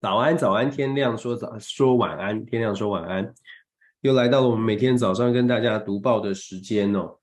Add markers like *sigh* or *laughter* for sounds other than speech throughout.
早安，早安，天亮说早说晚安，天亮说晚安，又来到了我们每天早上跟大家读报的时间哦。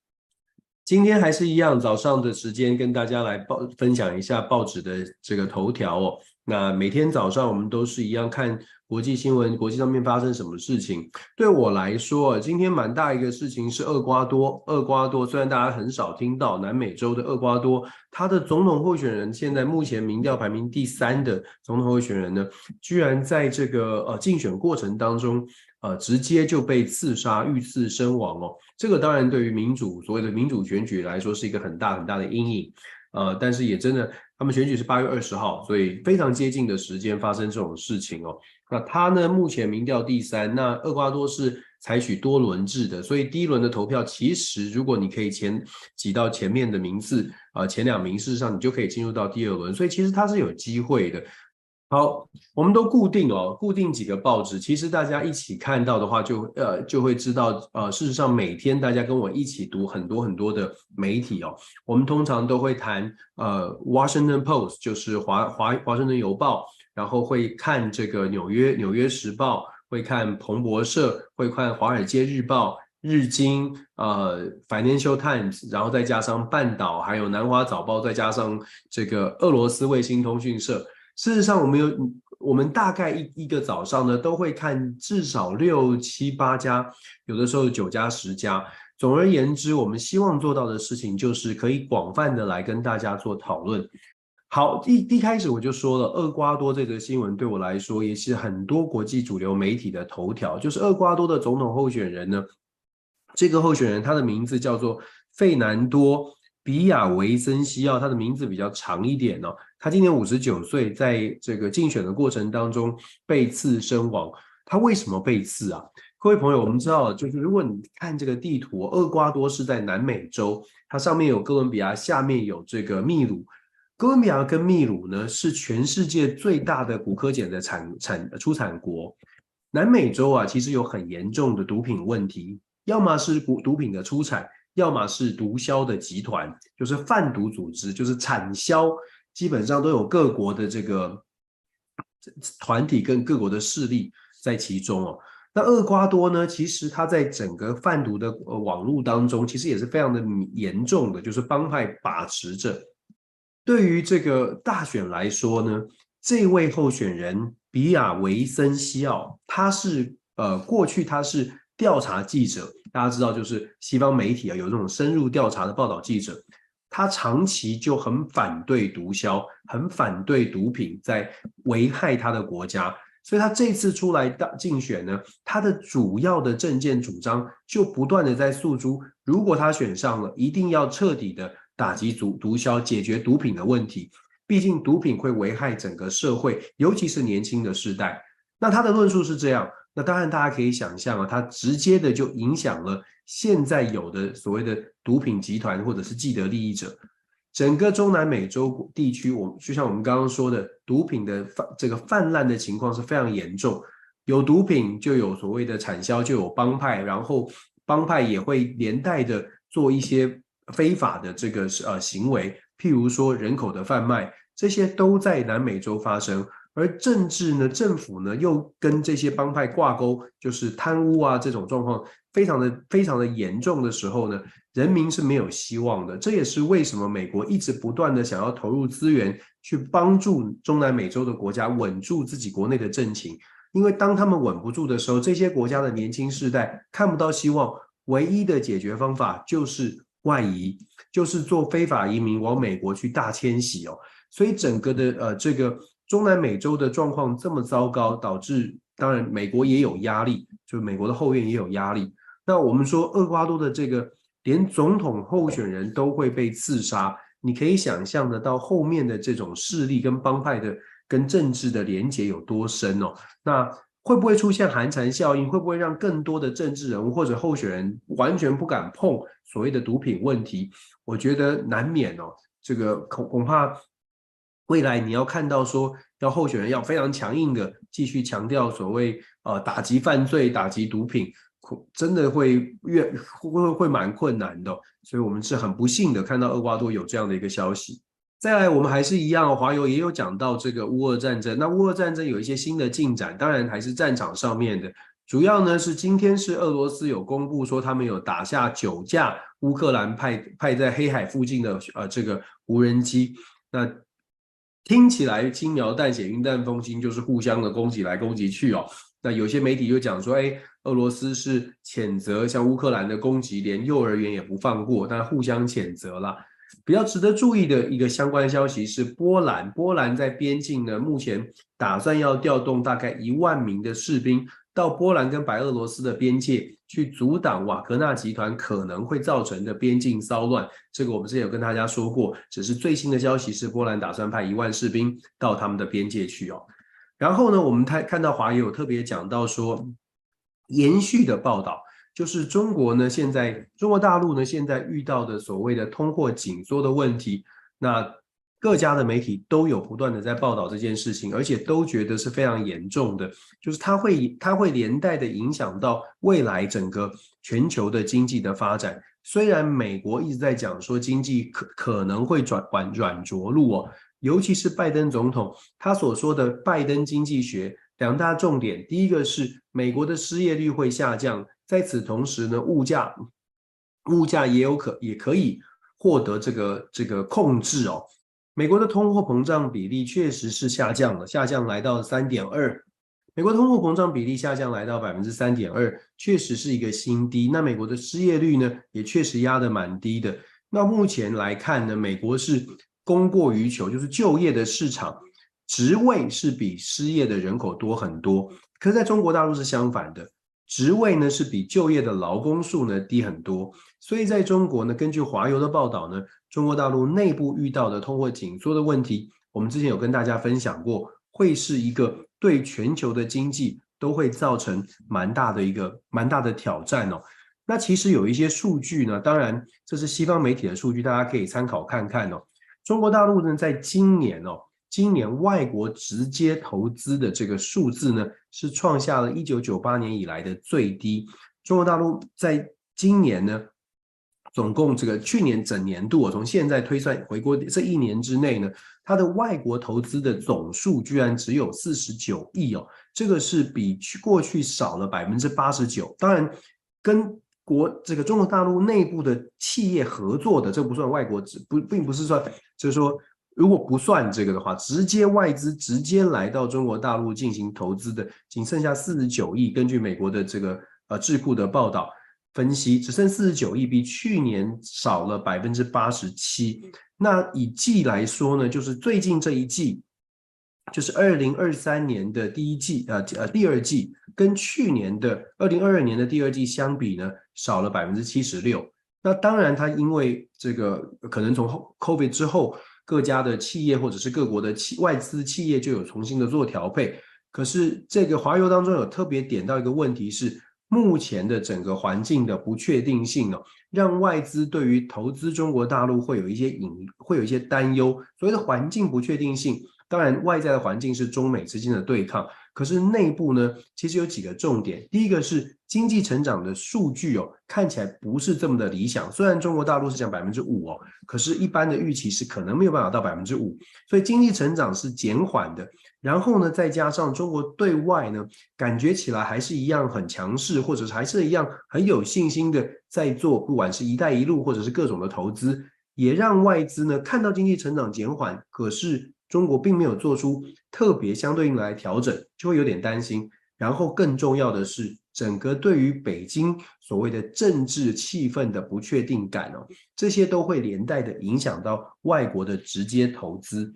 今天还是一样，早上的时间跟大家来报分享一下报纸的这个头条哦。那每天早上我们都是一样看国际新闻，国际上面发生什么事情。对我来说，今天蛮大一个事情是厄瓜多。厄瓜多虽然大家很少听到，南美洲的厄瓜多，他的总统候选人现在目前民调排名第三的总统候选人呢，居然在这个呃竞选过程当中，呃直接就被刺杀，遇刺身亡哦。这个当然对于民主所谓的民主选举来说是一个很大很大的阴影。呃，但是也真的，他们选举是八月二十号，所以非常接近的时间发生这种事情哦。那他呢，目前民调第三。那厄瓜多是采取多轮制的，所以第一轮的投票，其实如果你可以前挤到前面的名次，呃，前两名，事实上你就可以进入到第二轮，所以其实他是有机会的。好，我们都固定哦，固定几个报纸。其实大家一起看到的话就，就呃就会知道，呃，事实上每天大家跟我一起读很多很多的媒体哦。我们通常都会谈呃《Washington Post》，就是华华华盛顿邮报，然后会看这个纽约纽约时报，会看彭博社，会看华尔街日报、日经，呃，《Financial Times》，然后再加上半岛，还有南华早报，再加上这个俄罗斯卫星通讯社。事实上，我们有，我们大概一一个早上呢，都会看至少六七八家，有的时候九家十家。总而言之，我们希望做到的事情就是可以广泛的来跟大家做讨论。好，一一开始我就说了，厄瓜多这则新闻对我来说也是很多国际主流媒体的头条，就是厄瓜多的总统候选人呢，这个候选人他的名字叫做费南多。比亚维森西奥，他的名字比较长一点哦。他今年五十九岁，在这个竞选的过程当中被刺身亡。他为什么被刺啊？各位朋友，我们知道，就是如果你看这个地图，厄瓜多是在南美洲，它上面有哥伦比亚，下面有这个秘鲁。哥伦比亚跟秘鲁呢，是全世界最大的古柯碱的产产出产国。南美洲啊，其实有很严重的毒品问题，要么是毒毒品的出产。要么是毒枭的集团，就是贩毒组织，就是产销，基本上都有各国的这个团体跟各国的势力在其中哦。那厄瓜多呢，其实它在整个贩毒的网络当中，其实也是非常的严重的，就是帮派把持着。对于这个大选来说呢，这位候选人比亚维森西奥，他是呃过去他是调查记者。大家知道，就是西方媒体啊，有这种深入调查的报道记者，他长期就很反对毒枭，很反对毒品在危害他的国家，所以他这次出来的竞选呢，他的主要的政见主张就不断的在诉诸，如果他选上了，一定要彻底的打击毒毒枭，解决毒品的问题，毕竟毒品会危害整个社会，尤其是年轻的世代。那他的论述是这样。那当然，大家可以想象啊，它直接的就影响了现在有的所谓的毒品集团或者是既得利益者。整个中南美洲地区，我就像我们刚刚说的，毒品的泛这个泛滥的情况是非常严重。有毒品就有所谓的产销，就有帮派，然后帮派也会连带的做一些非法的这个呃行为，譬如说人口的贩卖，这些都在南美洲发生。而政治呢，政府呢，又跟这些帮派挂钩，就是贪污啊这种状况非常的非常的严重的时候呢，人民是没有希望的。这也是为什么美国一直不断的想要投入资源去帮助中南美洲的国家稳住自己国内的政情，因为当他们稳不住的时候，这些国家的年轻世代看不到希望，唯一的解决方法就是外移，就是做非法移民往美国去大迁徙哦。所以整个的呃这个。中南美洲的状况这么糟糕，导致当然美国也有压力，就美国的后院也有压力。那我们说厄瓜多的这个连总统候选人都会被刺杀，你可以想象得到后面的这种势力跟帮派的跟政治的连结有多深哦。那会不会出现寒蝉效应？会不会让更多的政治人物或者候选人完全不敢碰所谓的毒品问题？我觉得难免哦。这个恐恐怕。未来你要看到说，要候选人要非常强硬的继续强调所谓呃打击犯罪、打击毒品，真的会越会会蛮困难的。所以我们是很不幸的看到厄瓜多有这样的一个消息。再来，我们还是一样，华友也有讲到这个乌俄战争。那乌俄战争有一些新的进展，当然还是战场上面的。主要呢是今天是俄罗斯有公布说，他们有打下九架乌克兰派派在黑海附近的呃这个无人机。那听起来轻描淡写、云淡风轻，就是互相的攻击来攻击去哦。那有些媒体就讲说，哎，俄罗斯是谴责像乌克兰的攻击，连幼儿园也不放过，但互相谴责了。比较值得注意的一个相关消息是，波兰，波兰在边境呢，目前打算要调动大概一万名的士兵到波兰跟白俄罗斯的边界去阻挡瓦格纳集团可能会造成的边境骚乱。这个我们之前有跟大家说过，只是最新的消息是，波兰打算派一万士兵到他们的边界去哦。然后呢，我们看看到华友有特别讲到说，延续的报道。就是中国呢，现在中国大陆呢，现在遇到的所谓的通货紧缩的问题，那各家的媒体都有不断的在报道这件事情，而且都觉得是非常严重的，就是它会它会连带的影响到未来整个全球的经济的发展。虽然美国一直在讲说经济可可能会转软软着陆哦，尤其是拜登总统他所说的拜登经济学两大重点，第一个是美国的失业率会下降。在此同时呢，物价物价也有可也可以获得这个这个控制哦。美国的通货膨胀比例确实是下降了，下降来到三点二。美国通货膨胀比例下降来到百分之三点二，确实是一个新低。那美国的失业率呢，也确实压得蛮低的。那目前来看呢，美国是供过于求，就是就业的市场职位是比失业的人口多很多。可是在中国大陆是相反的。职位呢是比就业的劳工数呢低很多，所以在中国呢，根据华邮的报道呢，中国大陆内部遇到的通货紧缩的问题，我们之前有跟大家分享过，会是一个对全球的经济都会造成蛮大的一个蛮大的挑战哦。那其实有一些数据呢，当然这是西方媒体的数据，大家可以参考看看哦。中国大陆呢，在今年哦。今年外国直接投资的这个数字呢，是创下了一九九八年以来的最低。中国大陆在今年呢，总共这个去年整年度，我从现在推算回过这一年之内呢，它的外国投资的总数居然只有四十九亿哦，这个是比去过去少了百分之八十九。当然，跟国这个中国大陆内部的企业合作的，这不算外国，不并不是算，就是说。如果不算这个的话，直接外资直接来到中国大陆进行投资的，仅剩下四十九亿。根据美国的这个呃智库的报道分析，只剩四十九亿，比去年少了百分之八十七。那以季来说呢，就是最近这一季，就是二零二三年的第一季，呃呃第二季，跟去年的二零二二年的第二季相比呢，少了百分之七十六。那当然，它因为这个可能从后 COVID 之后。各家的企业或者是各国的企外资企业就有重新的做调配，可是这个华油当中有特别点到一个问题是，目前的整个环境的不确定性哦，让外资对于投资中国大陆会有一些隐会有一些担忧。所谓的环境不确定性，当然外在的环境是中美之间的对抗。可是内部呢，其实有几个重点。第一个是经济成长的数据哦，看起来不是这么的理想。虽然中国大陆是讲百分之五哦，可是一般的预期是可能没有办法到百分之五，所以经济成长是减缓的。然后呢，再加上中国对外呢，感觉起来还是一样很强势，或者是还是一样很有信心的在做，不管是一带一路或者是各种的投资，也让外资呢看到经济成长减缓，可是。中国并没有做出特别相对应来调整，就会有点担心。然后更重要的是，整个对于北京所谓的政治气氛的不确定感哦，这些都会连带的影响到外国的直接投资。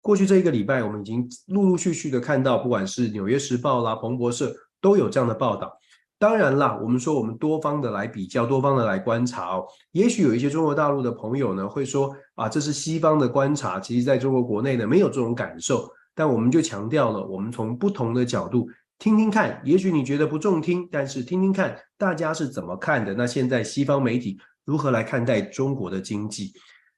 过去这一个礼拜，我们已经陆陆续续的看到，不管是《纽约时报》啦、彭博社都有这样的报道。当然啦，我们说我们多方的来比较，多方的来观察哦。也许有一些中国大陆的朋友呢会说啊，这是西方的观察，其实在中国国内呢没有这种感受。但我们就强调了，我们从不同的角度听听看。也许你觉得不中听，但是听听看大家是怎么看的。那现在西方媒体如何来看待中国的经济？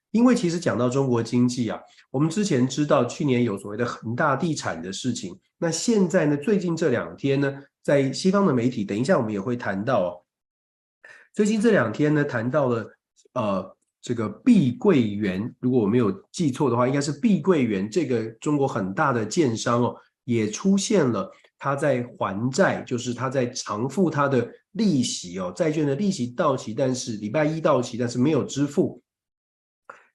因为其实讲到中国经济啊，我们之前知道去年有所谓的恒大地产的事情，那现在呢，最近这两天呢。在西方的媒体，等一下我们也会谈到哦。最近这两天呢，谈到了呃这个碧桂园，如果我没有记错的话，应该是碧桂园这个中国很大的建商哦，也出现了他在还债，就是他在偿付他的利息哦，债券的利息到期，但是礼拜一到期，但是没有支付。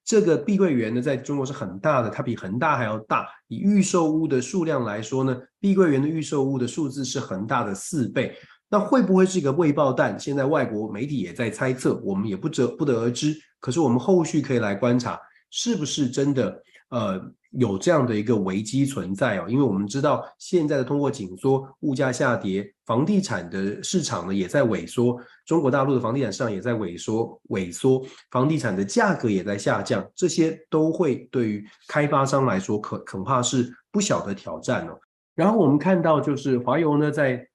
这个碧桂园呢，在中国是很大的，它比恒大还要大。以预售屋的数量来说呢，碧桂园的预售屋的数字是恒大的四倍。那会不会是一个未爆弹？现在外国媒体也在猜测，我们也不得不得而知。可是我们后续可以来观察，是不是真的呃有这样的一个危机存在哦？因为我们知道现在的通货紧缩、物价下跌、房地产的市场呢也在萎缩，中国大陆的房地产市场也在萎缩，萎缩，房地产的价格也在下降，这些都会对于开发商来说可恐怕是不小的挑战哦。然后我们看到就是华油呢在。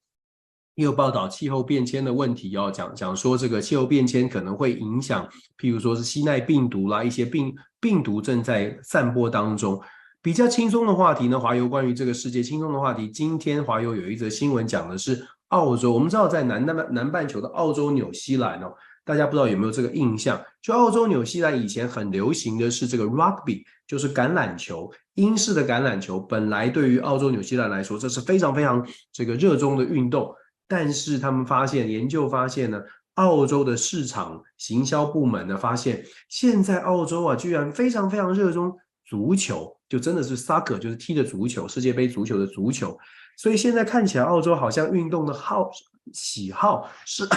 又报道气候变迁的问题，要讲讲说这个气候变迁可能会影响，譬如说是西奈病毒啦，一些病病毒正在散播当中。比较轻松的话题呢，华油关于这个世界轻松的话题，今天华油有一则新闻讲的是澳洲。我们知道在南南南半球的澳洲、纽西兰哦，大家不知道有没有这个印象？就澳洲、纽西兰以前很流行的是这个 rugby，就是橄榄球，英式的橄榄球。本来对于澳洲、纽西兰来说，这是非常非常这个热衷的运动。但是他们发现，研究发现呢，澳洲的市场行销部门呢发现，现在澳洲啊居然非常非常热衷足球，就真的是 soccer，就是踢的足球，世界杯足球的足球。所以现在看起来，澳洲好像运动的好喜好是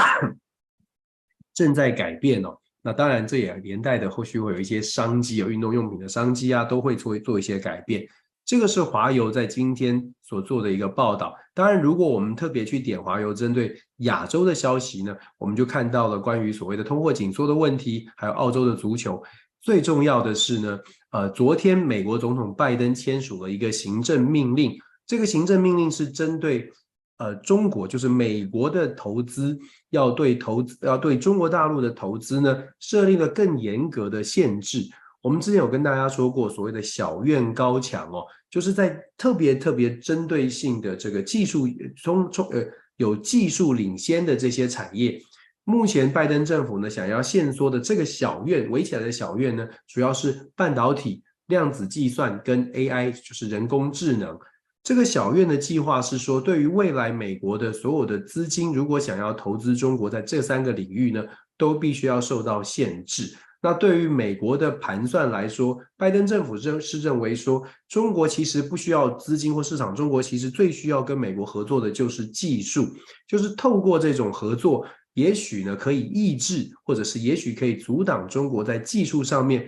*coughs* 正在改变哦。那当然，这也连带的后续会有一些商机，有运动用品的商机啊，都会做做一些改变。这个是华油在今天所做的一个报道。当然，如果我们特别去点华油针对亚洲的消息呢，我们就看到了关于所谓的通货紧缩的问题，还有澳洲的足球。最重要的是呢，呃，昨天美国总统拜登签署了一个行政命令，这个行政命令是针对呃中国，就是美国的投资要对投资要对中国大陆的投资呢设立了更严格的限制。我们之前有跟大家说过，所谓的小院高墙哦，就是在特别特别针对性的这个技术中中呃有技术领先的这些产业，目前拜登政府呢想要限缩的这个小院围起来的小院呢，主要是半导体、量子计算跟 AI，就是人工智能。这个小院的计划是说，对于未来美国的所有的资金，如果想要投资中国，在这三个领域呢，都必须要受到限制。那对于美国的盘算来说，拜登政府认是认为说，中国其实不需要资金或市场，中国其实最需要跟美国合作的就是技术，就是透过这种合作，也许呢可以抑制，或者是也许可以阻挡中国在技术上面，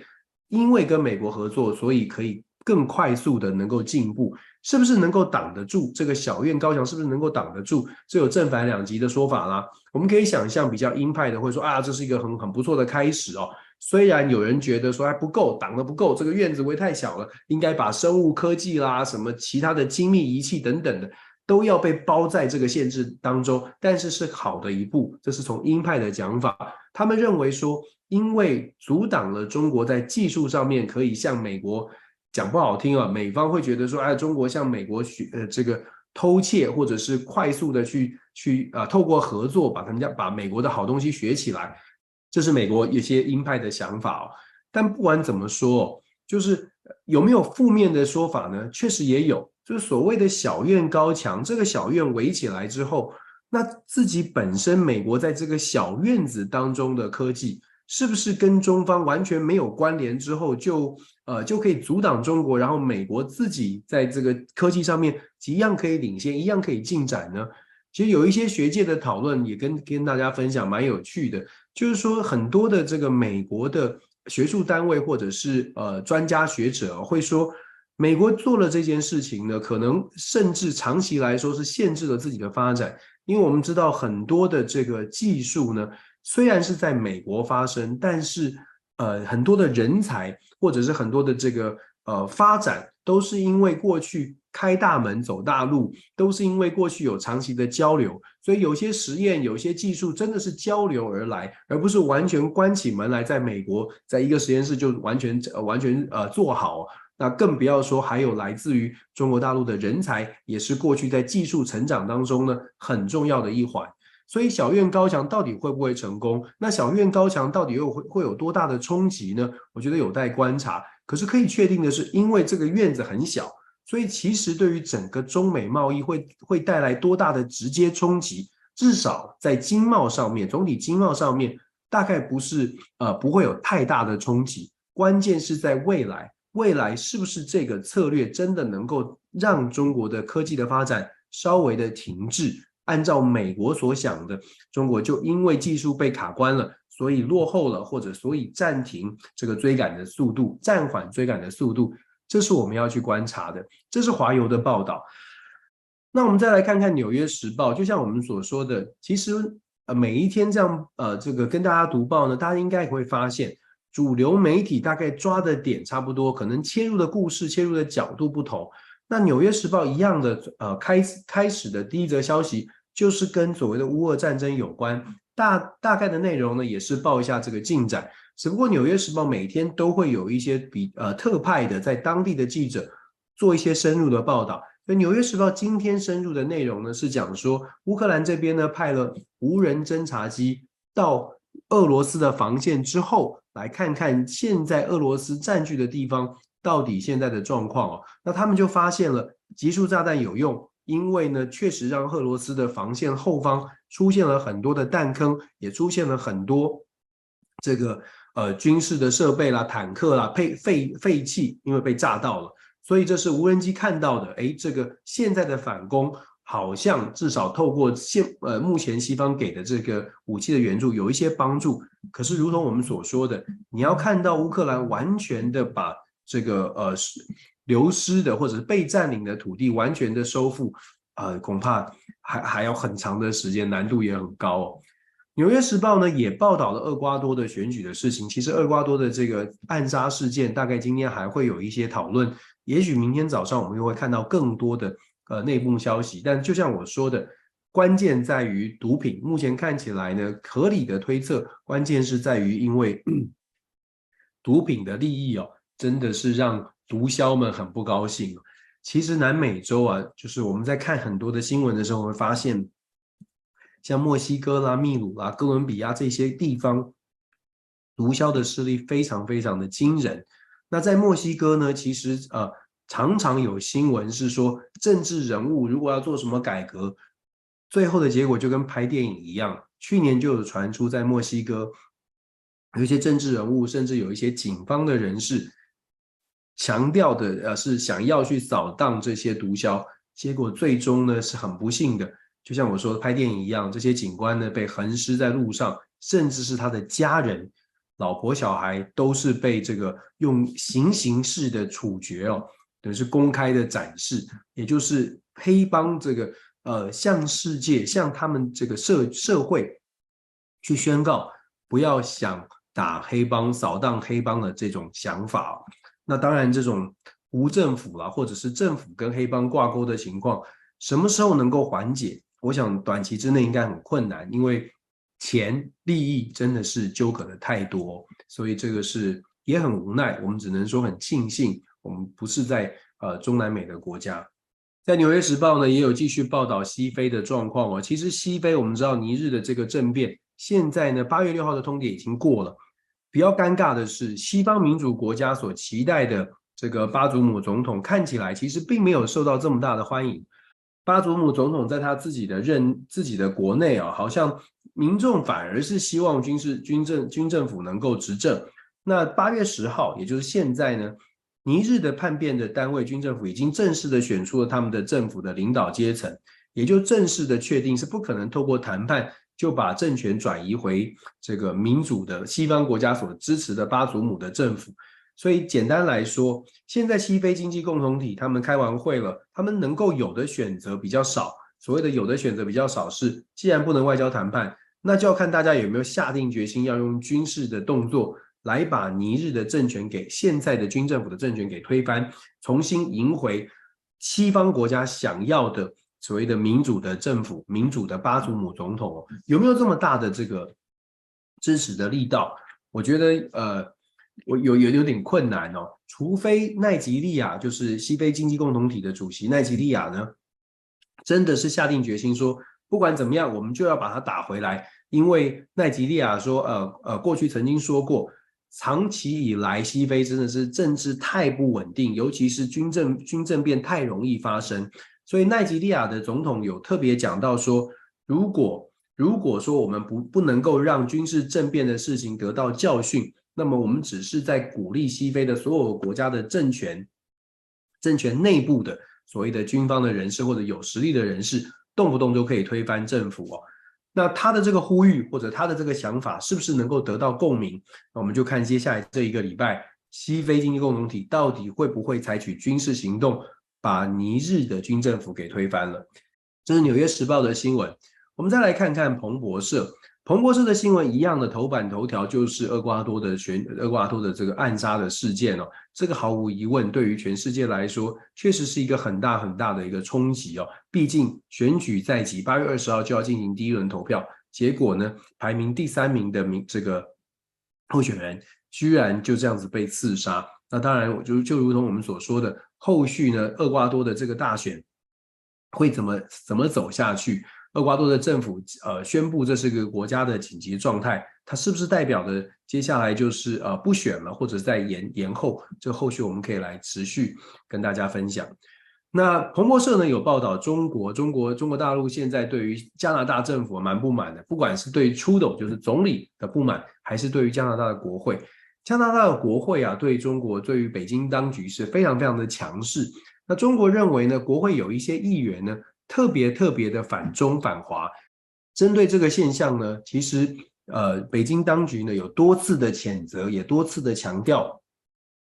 因为跟美国合作，所以可以更快速的能够进步，是不是能够挡得住这个小院高墙？是不是能够挡得住？这有正反两极的说法啦。我们可以想象，比较鹰派的会说啊，这是一个很很不错的开始哦。虽然有人觉得说还不够，挡得不够，这个院子围太小了，应该把生物科技啦、什么其他的精密仪器等等的都要被包在这个限制当中，但是是好的一步。这是从鹰派的讲法，他们认为说，因为阻挡了中国在技术上面可以向美国讲不好听啊，美方会觉得说，哎，中国向美国学呃这个偷窃，或者是快速的去去啊、呃，透过合作把他们家把美国的好东西学起来。这是美国一些鹰派的想法哦，但不管怎么说，就是有没有负面的说法呢？确实也有，就是所谓的小院高墙，这个小院围起来之后，那自己本身美国在这个小院子当中的科技，是不是跟中方完全没有关联？之后就呃就可以阻挡中国，然后美国自己在这个科技上面一样可以领先，一样可以进展呢？其实有一些学界的讨论也跟跟大家分享，蛮有趣的。就是说，很多的这个美国的学术单位或者是呃专家学者会说，美国做了这件事情呢，可能甚至长期来说是限制了自己的发展，因为我们知道很多的这个技术呢，虽然是在美国发生，但是呃很多的人才或者是很多的这个呃发展，都是因为过去。开大门走大路，都是因为过去有长期的交流，所以有些实验、有些技术真的是交流而来，而不是完全关起门来在美国在一个实验室就完全呃完全呃做好。那更不要说还有来自于中国大陆的人才，也是过去在技术成长当中呢很重要的一环。所以小院高墙到底会不会成功？那小院高墙到底又会会有多大的冲击呢？我觉得有待观察。可是可以确定的是，因为这个院子很小，所以其实对于整个中美贸易会会带来多大的直接冲击？至少在经贸上面，总体经贸上面大概不是呃不会有太大的冲击。关键是在未来，未来是不是这个策略真的能够让中国的科技的发展稍微的停滞？按照美国所想的，中国就因为技术被卡关了，所以落后了，或者所以暂停这个追赶的速度，暂缓追赶的速度，这是我们要去观察的。这是华邮的报道。那我们再来看看《纽约时报》，就像我们所说的，其实呃每一天这样呃这个跟大家读报呢，大家应该也会发现，主流媒体大概抓的点差不多，可能切入的故事、切入的角度不同。那《纽约时报》一样的呃开开始的第一则消息。就是跟所谓的乌俄战争有关，大大概的内容呢，也是报一下这个进展。只不过《纽约时报》每天都会有一些比呃特派的在当地的记者做一些深入的报道。那《纽约时报》今天深入的内容呢，是讲说乌克兰这边呢派了无人侦察机到俄罗斯的防线之后，来看看现在俄罗斯占据的地方到底现在的状况哦。那他们就发现了集束炸弹有用。因为呢，确实让俄罗斯的防线后方出现了很多的弹坑，也出现了很多这个呃军事的设备啦、坦克啦、废废废弃，因为被炸到了，所以这是无人机看到的。诶，这个现在的反攻好像至少透过现呃目前西方给的这个武器的援助有一些帮助。可是，如同我们所说的，你要看到乌克兰完全的把这个呃。流失的或者是被占领的土地完全的收复，呃，恐怕还还要很长的时间，难度也很高哦。纽约时报呢也报道了厄瓜多的选举的事情。其实厄瓜多的这个暗杀事件，大概今天还会有一些讨论。也许明天早上我们又会看到更多的呃内部消息。但就像我说的，关键在于毒品。目前看起来呢，合理的推测，关键是在于因为 *clears throat* 毒品的利益哦，真的是让。毒枭们很不高兴。其实南美洲啊，就是我们在看很多的新闻的时候，会发现，像墨西哥啦、秘鲁啦、哥伦比亚这些地方，毒枭的势力非常非常的惊人。那在墨西哥呢，其实呃常常有新闻是说，政治人物如果要做什么改革，最后的结果就跟拍电影一样。去年就有传出，在墨西哥有一些政治人物，甚至有一些警方的人士。强调的呃是想要去扫荡这些毒枭，结果最终呢是很不幸的，就像我说的拍电影一样，这些警官呢被横尸在路上，甚至是他的家人、老婆、小孩都是被这个用行刑式的处决哦，等于是公开的展示，也就是黑帮这个呃向世界、向他们这个社社会去宣告，不要想打黑帮、扫荡黑帮的这种想法。那当然，这种无政府啦，或者是政府跟黑帮挂钩的情况，什么时候能够缓解？我想短期之内应该很困难，因为钱利益真的是纠葛的太多，所以这个是也很无奈。我们只能说很庆幸，我们不是在呃中南美的国家。在《纽约时报》呢，也有继续报道西非的状况哦。其实西非我们知道尼日的这个政变，现在呢八月六号的通牒已经过了。比较尴尬的是，西方民主国家所期待的这个巴祖姆总统，看起来其实并没有受到这么大的欢迎。巴祖姆总统在他自己的任自己的国内啊，好像民众反而是希望军事军政军政府能够执政。那八月十号，也就是现在呢，尼日的叛变的单位军政府已经正式的选出了他们的政府的领导阶层，也就正式的确定是不可能透过谈判。就把政权转移回这个民主的西方国家所支持的巴祖姆的政府，所以简单来说，现在西非经济共同体他们开完会了，他们能够有的选择比较少。所谓的有的选择比较少是，既然不能外交谈判，那就要看大家有没有下定决心要用军事的动作来把尼日的政权给现在的军政府的政权给推翻，重新赢回西方国家想要的。所谓的民主的政府，民主的巴祖姆总统，有没有这么大的这个支持的力道？我觉得，呃，我有有有点困难哦。除非奈及利亚，就是西非经济共同体的主席奈及利亚呢，真的是下定决心说，不管怎么样，我们就要把它打回来，因为奈及利亚说，呃呃，过去曾经说过，长期以来西非真的是政治太不稳定，尤其是军政军政变太容易发生，所以奈及利亚的总统有特别讲到说，如果如果说我们不不能够让军事政变的事情得到教训，那么我们只是在鼓励西非的所有国家的政权，政权内部的所谓的军方的人士或者有实力的人士，动不动就可以推翻政府哦。那他的这个呼吁或者他的这个想法是不是能够得到共鸣？那我们就看接下来这一个礼拜，西非经济共同体到底会不会采取军事行动，把尼日的军政府给推翻了？这是《纽约时报》的新闻。我们再来看看彭博社，彭博社的新闻一样的头版头条就是厄瓜多的选厄瓜多的这个暗杀的事件哦，这个毫无疑问对于全世界来说确实是一个很大很大的一个冲击哦。毕竟选举在即，八月二十号就要进行第一轮投票，结果呢，排名第三名的名这个候选人居然就这样子被刺杀。那当然，我就就如同我们所说的，后续呢，厄瓜多的这个大选会怎么怎么走下去？厄瓜多的政府呃宣布这是个国家的紧急状态，它是不是代表的接下来就是呃不选了，或者在延延后？这后续我们可以来持续跟大家分享。那彭博社呢有报道，中国中国中国大陆现在对于加拿大政府蛮不满的，不管是对于 Trudeau 就是总理的不满，还是对于加拿大的国会，加拿大的国会啊对中国对于北京当局是非常非常的强势。那中国认为呢，国会有一些议员呢。特别特别的反中反华，针对这个现象呢，其实呃，北京当局呢有多次的谴责，也多次的强调，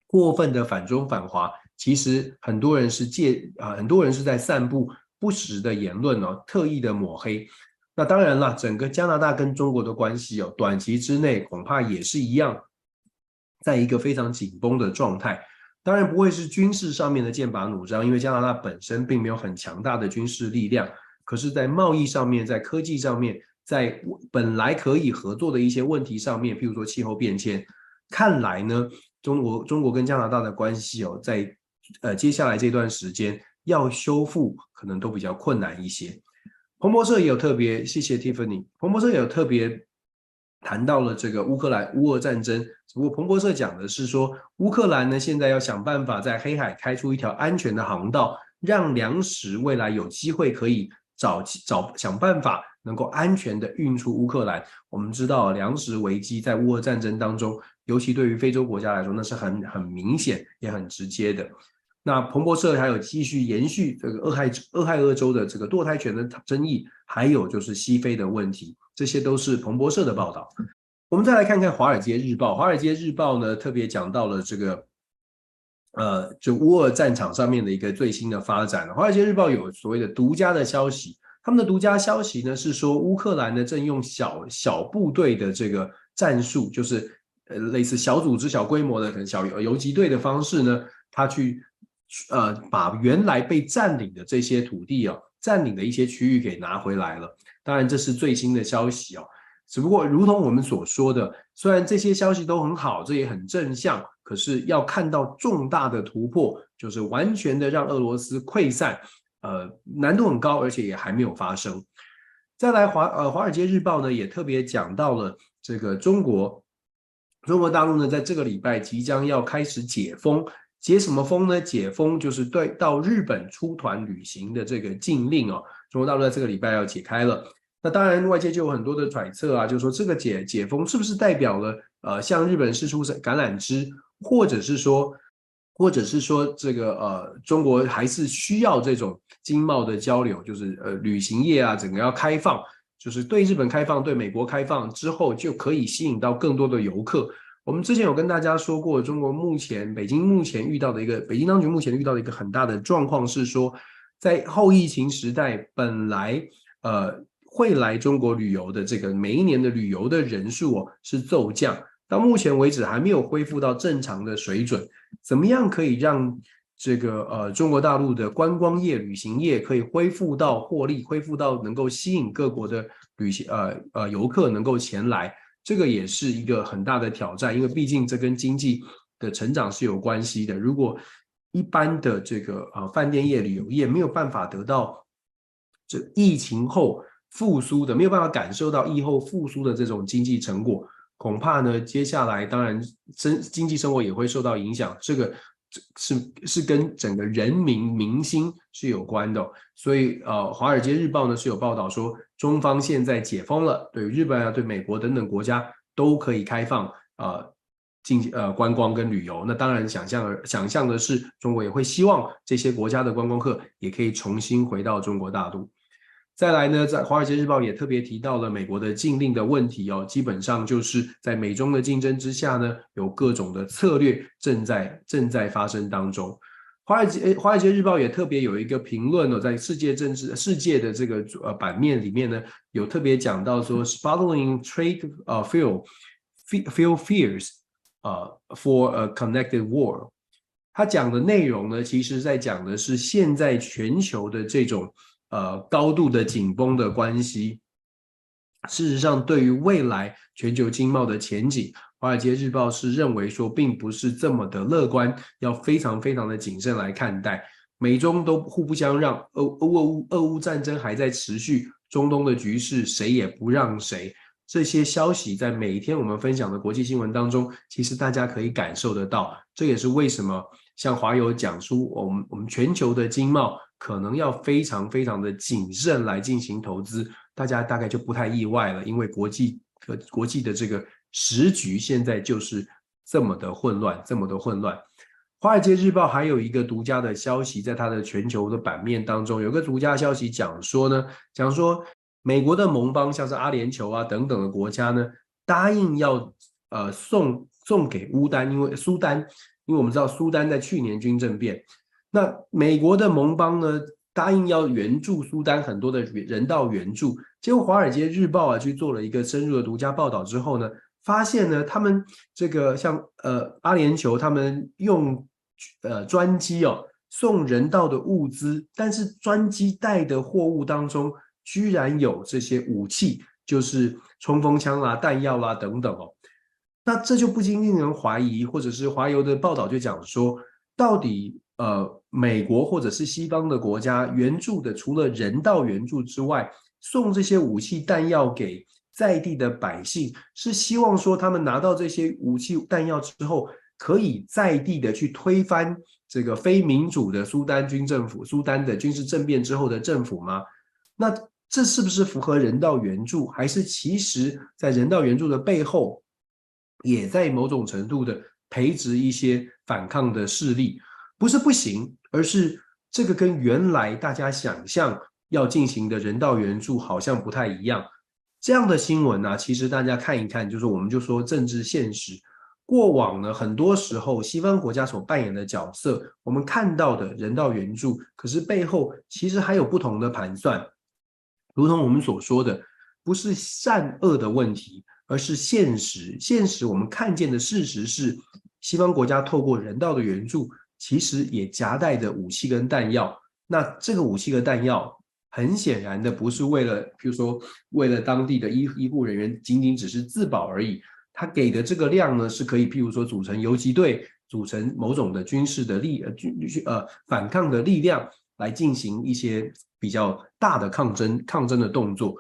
过分的反中反华，其实很多人是借啊、很多人是在散布不实的言论哦，特意的抹黑。那当然了，整个加拿大跟中国的关系哦，短期之内恐怕也是一样，在一个非常紧绷的状态。当然不会是军事上面的剑拔弩张，因为加拿大本身并没有很强大的军事力量。可是，在贸易上面，在科技上面，在本来可以合作的一些问题上面，譬如说气候变迁，看来呢，中国中国跟加拿大的关系哦，在呃接下来这段时间要修复，可能都比较困难一些。彭博社也有特别，谢谢 Tiffany，彭博社也有特别。谈到了这个乌克兰乌俄战争，只不过彭博社讲的是说，乌克兰呢现在要想办法在黑海开出一条安全的航道，让粮食未来有机会可以找找想办法能够安全的运出乌克兰。我们知道粮食危机在乌俄战争当中，尤其对于非洲国家来说，那是很很明显也很直接的。那彭博社还有继续延续这个俄亥俄亥俄州的这个堕胎权的争议，还有就是西非的问题。这些都是彭博社的报道。我们再来看看《华尔街日报》。《华尔街日报》呢特别讲到了这个，呃，就乌俄战场上面的一个最新的发展。《华尔街日报》有所谓的独家的消息，他们的独家消息呢是说，乌克兰呢正用小小部队的这个战术，就是呃类似小组织、小规模的可能小游击队的方式呢，他去呃把原来被占领的这些土地啊，占领的一些区域给拿回来了。当然，这是最新的消息哦。只不过，如同我们所说的，虽然这些消息都很好，这也很正向，可是要看到重大的突破，就是完全的让俄罗斯溃散，呃，难度很高，而且也还没有发生。再来华，呃，《华尔街日报》呢也特别讲到了这个中国，中国大陆呢在这个礼拜即将要开始解封，解什么封呢？解封就是对到日本出团旅行的这个禁令哦。中国大陆在这个礼拜要解开了。那当然，外界就有很多的揣测啊，就是说这个解解封是不是代表了呃向日本释出橄榄枝，或者是说，或者是说这个呃中国还是需要这种经贸的交流，就是呃旅行业啊整个要开放，就是对日本开放，对美国开放之后就可以吸引到更多的游客。我们之前有跟大家说过，中国目前北京目前遇到的一个北京当局目前遇到的一个很大的状况是说，在后疫情时代，本来呃。会来中国旅游的这个每一年的旅游的人数哦是骤降，到目前为止还没有恢复到正常的水准。怎么样可以让这个呃中国大陆的观光业、旅行业可以恢复到获利，恢复到能够吸引各国的旅行呃呃游客能够前来？这个也是一个很大的挑战，因为毕竟这跟经济的成长是有关系的。如果一般的这个呃饭店业、旅游业没有办法得到这疫情后。复苏的，没有办法感受到疫后复苏的这种经济成果，恐怕呢，接下来当然生经济生活也会受到影响。这个是是跟整个人民民心是有关的。所以呃，《华尔街日报》呢是有报道说，中方现在解封了，对日本啊、对美国等等国家都可以开放呃经呃观光跟旅游。那当然想象想象的是，中国也会希望这些国家的观光客也可以重新回到中国大陆。再来呢，在《华尔街日报》也特别提到了美国的禁令的问题哦，基本上就是在美中的竞争之下呢，有各种的策略正在正在发生当中。华尔街《华尔街日报》也特别有一个评论哦，在世界政治世界的这个呃版面里面呢，有特别讲到说，*laughs* following trade 呃 feel feel fears 呃 for a connected world。他讲的内容呢，其实在讲的是现在全球的这种。呃，高度的紧绷的关系，事实上，对于未来全球经贸的前景，《华尔街日报》是认为说，并不是这么的乐观，要非常非常的谨慎来看待。美中都互不相让，俄俄乌俄乌战争还在持续，中东的局势谁也不让谁。这些消息在每一天我们分享的国际新闻当中，其实大家可以感受得到。这也是为什么像华友讲出，我们我们全球的经贸。可能要非常非常的谨慎来进行投资，大家大概就不太意外了，因为国际和国际的这个时局现在就是这么的混乱，这么的混乱。华尔街日报还有一个独家的消息，在它的全球的版面当中，有个独家消息讲说呢，讲说美国的盟邦像是阿联酋啊等等的国家呢，答应要呃送送给乌丹，因为苏丹，因为我们知道苏丹在去年军政变。那美国的盟邦呢，答应要援助苏丹很多的人道援助，结果《华尔街日报》啊去做了一个深入的独家报道之后呢，发现呢，他们这个像呃阿联酋，他们用呃专机哦送人道的物资，但是专机带的货物当中居然有这些武器，就是冲锋枪啦、弹药啦等等哦，那这就不禁令人怀疑，或者是华邮的报道就讲说，到底。呃，美国或者是西方的国家援助的，除了人道援助之外，送这些武器弹药给在地的百姓，是希望说他们拿到这些武器弹药之后，可以在地的去推翻这个非民主的苏丹军政府、苏丹的军事政变之后的政府吗？那这是不是符合人道援助？还是其实在人道援助的背后，也在某种程度的培植一些反抗的势力？不是不行，而是这个跟原来大家想象要进行的人道援助好像不太一样。这样的新闻呢，其实大家看一看，就是我们就说政治现实。过往呢，很多时候西方国家所扮演的角色，我们看到的人道援助，可是背后其实还有不同的盘算。如同我们所说的，不是善恶的问题，而是现实。现实我们看见的事实是，西方国家透过人道的援助。其实也夹带着武器跟弹药，那这个武器和弹药很显然的不是为了，譬如说为了当地的医医护人员仅仅只是自保而已，他给的这个量呢是可以譬如说组成游击队，组成某种的军事的力呃军呃反抗的力量来进行一些比较大的抗争抗争的动作。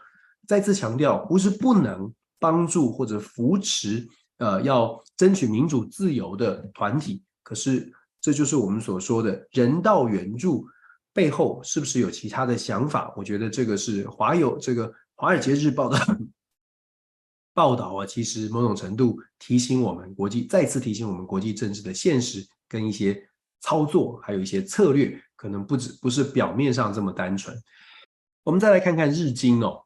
再次强调，不是不能帮助或者扶持呃要争取民主自由的团体，可是。这就是我们所说的人道援助背后是不是有其他的想法？我觉得这个是华友这个《华尔街日报》的 *laughs* 报道啊，其实某种程度提醒我们国际，再次提醒我们国际政治的现实跟一些操作，还有一些策略，可能不止不是表面上这么单纯。我们再来看看日经哦，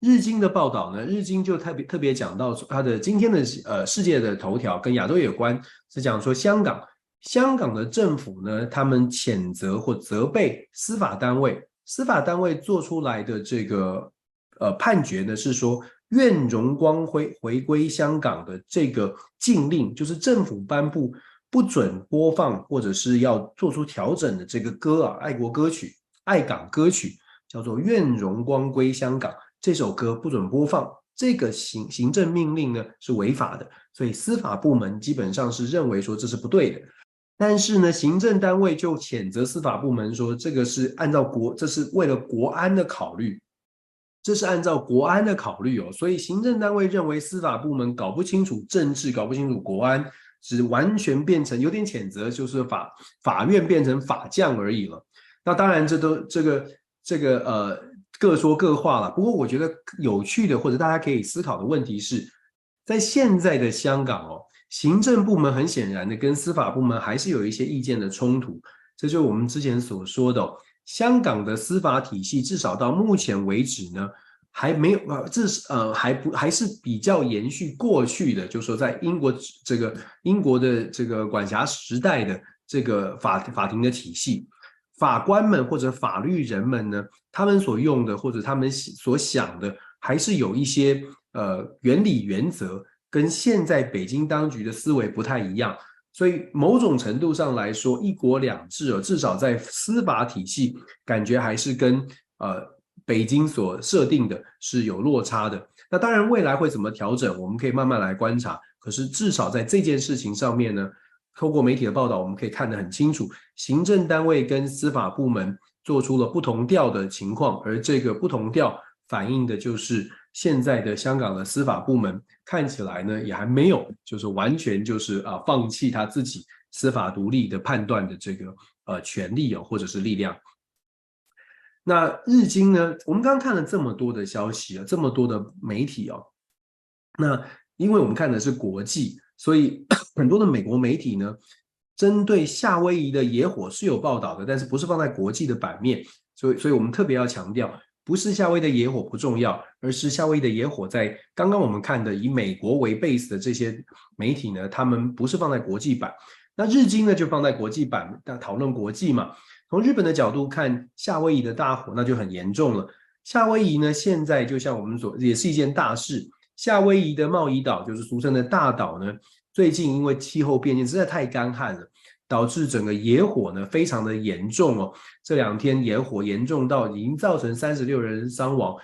日经的报道呢，日经就特别特别讲到它的今天的呃世界的头条跟亚洲有关，是讲说香港。香港的政府呢，他们谴责或责备司法单位，司法单位做出来的这个呃判决呢，是说愿荣光辉回归香港的这个禁令，就是政府颁布不准播放或者是要做出调整的这个歌啊，爱国歌曲、爱港歌曲，叫做《愿荣光归香港》这首歌不准播放，这个行行政命令呢是违法的，所以司法部门基本上是认为说这是不对的。但是呢，行政单位就谴责司法部门说，这个是按照国，这是为了国安的考虑，这是按照国安的考虑哦，所以行政单位认为司法部门搞不清楚政治，搞不清楚国安，只完全变成有点谴责，就是法法院变成法将而已了。那当然，这都这个这个呃各说各话了。不过我觉得有趣的或者大家可以思考的问题是，在现在的香港哦，行政部门很显然的跟司法部门还是有一些意见的冲突。这就是我们之前所说的。香港的司法体系至少到目前为止呢，还没有呃，这是呃还不还是比较延续过去的，就是说在英国这个英国的这个管辖时代的这个法法庭的体系，法官们或者法律人们呢，他们所用的或者他们所想的，还是有一些呃原理原则跟现在北京当局的思维不太一样。所以某种程度上来说，一国两制哦，至少在司法体系，感觉还是跟呃北京所设定的是有落差的。那当然，未来会怎么调整，我们可以慢慢来观察。可是至少在这件事情上面呢，透过媒体的报道，我们可以看得很清楚，行政单位跟司法部门做出了不同调的情况，而这个不同调反映的就是。现在的香港的司法部门看起来呢，也还没有就是完全就是啊放弃他自己司法独立的判断的这个呃权利哦，或者是力量。那日经呢，我们刚刚看了这么多的消息啊，这么多的媒体哦，那因为我们看的是国际，所以 *coughs* 很多的美国媒体呢，针对夏威夷的野火是有报道的，但是不是放在国际的版面，所以所以我们特别要强调。不是夏威夷的野火不重要，而是夏威夷的野火在刚刚我们看的以美国为 base 的这些媒体呢，他们不是放在国际版，那日经呢就放在国际版，那讨论国际嘛。从日本的角度看，夏威夷的大火那就很严重了。夏威夷呢现在就像我们所也是一件大事。夏威夷的茂宜岛就是俗称的大岛呢，最近因为气候变迁实在太干旱了。导致整个野火呢非常的严重哦，这两天野火严重到已经造成三十六人伤亡。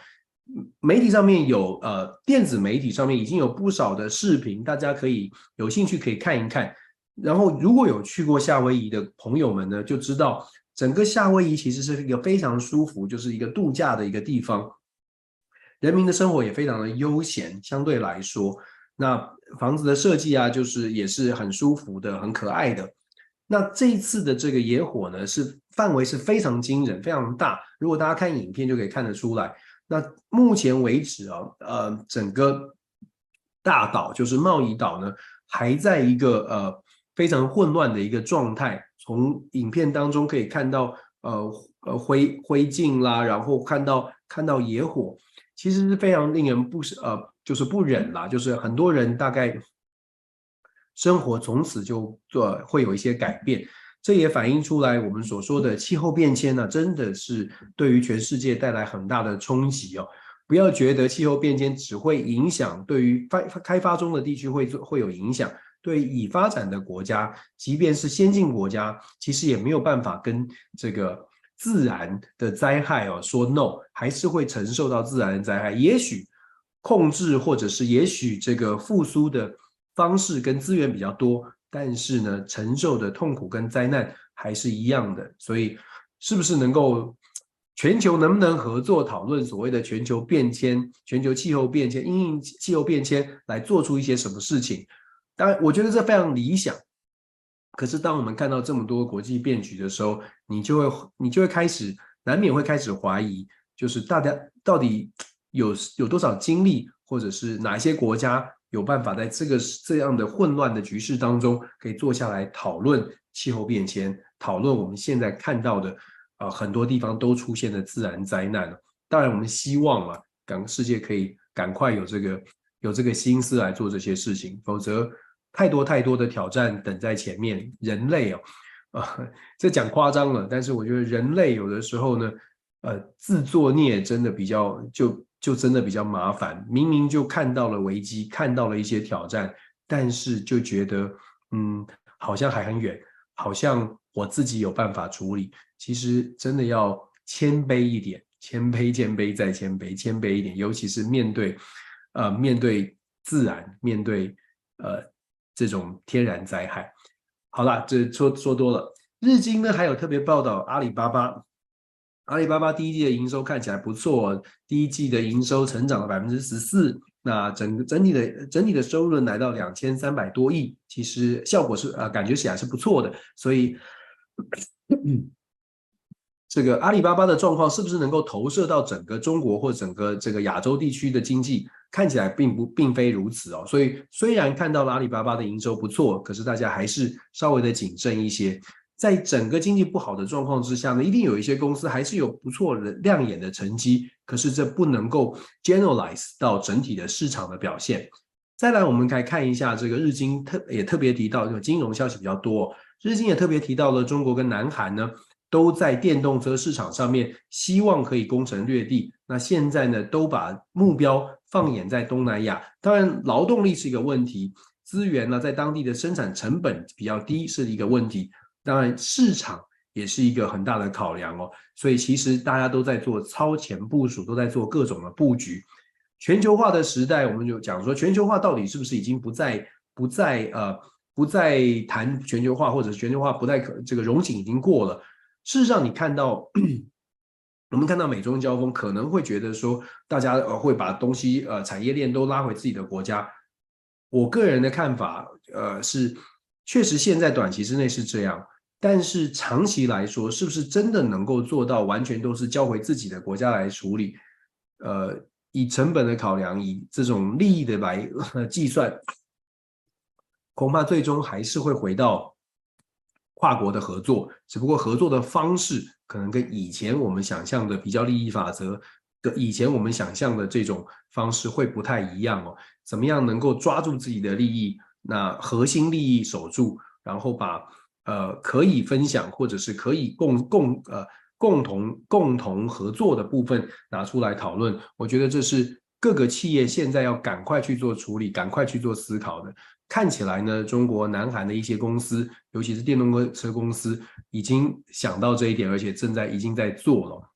媒体上面有呃电子媒体上面已经有不少的视频，大家可以有兴趣可以看一看。然后如果有去过夏威夷的朋友们呢，就知道整个夏威夷其实是一个非常舒服，就是一个度假的一个地方，人民的生活也非常的悠闲，相对来说，那房子的设计啊，就是也是很舒服的，很可爱的。那这一次的这个野火呢，是范围是非常惊人、非常大。如果大家看影片就可以看得出来。那目前为止啊，呃，整个大岛就是茂宜岛呢，还在一个呃非常混乱的一个状态。从影片当中可以看到，呃呃灰灰烬啦，然后看到看到野火，其实是非常令人不呃就是不忍啦，就是很多人大概。生活从此就做会有一些改变，这也反映出来我们所说的气候变迁呢，真的是对于全世界带来很大的冲击哦。不要觉得气候变迁只会影响对于发开发中的地区会会有影响，对已发展的国家，即便是先进国家，其实也没有办法跟这个自然的灾害哦说 no，还是会承受到自然的灾害。也许控制或者是也许这个复苏的。方式跟资源比较多，但是呢，承受的痛苦跟灾难还是一样的。所以，是不是能够全球能不能合作讨论所谓的全球变迁、全球气候变迁、因应气候变迁来做出一些什么事情？当然，我觉得这非常理想。可是，当我们看到这么多国际变局的时候，你就会你就会开始难免会开始怀疑，就是大家到底有有多少精力，或者是哪一些国家？有办法在这个这样的混乱的局势当中，可以坐下来讨论气候变迁，讨论我们现在看到的啊、很多地方都出现的自然灾难。当然，我们希望啊，整个世界可以赶快有这个有这个心思来做这些事情，否则太多太多的挑战等在前面。人类哦，啊，*laughs* 这讲夸张了，但是我觉得人类有的时候呢，呃，自作孽真的比较就。就真的比较麻烦，明明就看到了危机，看到了一些挑战，但是就觉得，嗯，好像还很远，好像我自己有办法处理。其实真的要谦卑一点，谦卑，谦卑再谦卑，谦卑一点，尤其是面对，呃，面对自然，面对呃这种天然灾害。好了，这说说多了。日经呢还有特别报道阿里巴巴。阿里巴巴第一季的营收看起来不错，第一季的营收成长了百分之十四，那整个整体的整体的收入来到两千三百多亿，其实效果是呃感觉起来是不错的，所以。这个阿里巴巴的状况是不是能够投射到整个中国或整个这个亚洲地区的经济？看起来并不并非如此哦。所以虽然看到了阿里巴巴的营收不错，可是大家还是稍微的谨慎一些。在整个经济不好的状况之下呢，一定有一些公司还是有不错的亮眼的成绩，可是这不能够 generalize 到整体的市场的表现。再来，我们来看一下这个日经特也特别提到，这个金融消息比较多。日经也特别提到了中国跟南韩呢，都在电动车市场上面希望可以攻城略地。那现在呢，都把目标放眼在东南亚。当然，劳动力是一个问题，资源呢在当地的生产成本比较低是一个问题。当然，市场也是一个很大的考量哦。所以其实大家都在做超前部署，都在做各种的布局。全球化的时代，我们就讲说全球化到底是不是已经不再不再呃。不再谈全球化，或者全球化不再可这个荣景已经过了。事实上，你看到 *clears throat* 我们看到美中交锋，可能会觉得说，大家呃会把东西呃产业链都拉回自己的国家。我个人的看法呃是，确实现在短期之内是这样，但是长期来说，是不是真的能够做到完全都是交回自己的国家来处理？呃，以成本的考量，以这种利益的来计算。恐怕最终还是会回到跨国的合作，只不过合作的方式可能跟以前我们想象的比较利益法则的以前我们想象的这种方式会不太一样哦。怎么样能够抓住自己的利益，那核心利益守住，然后把呃可以分享或者是可以共共呃共同共同合作的部分拿出来讨论，我觉得这是各个企业现在要赶快去做处理，赶快去做思考的。看起来呢，中国南韩的一些公司，尤其是电动车公司，已经想到这一点，而且正在已经在做了。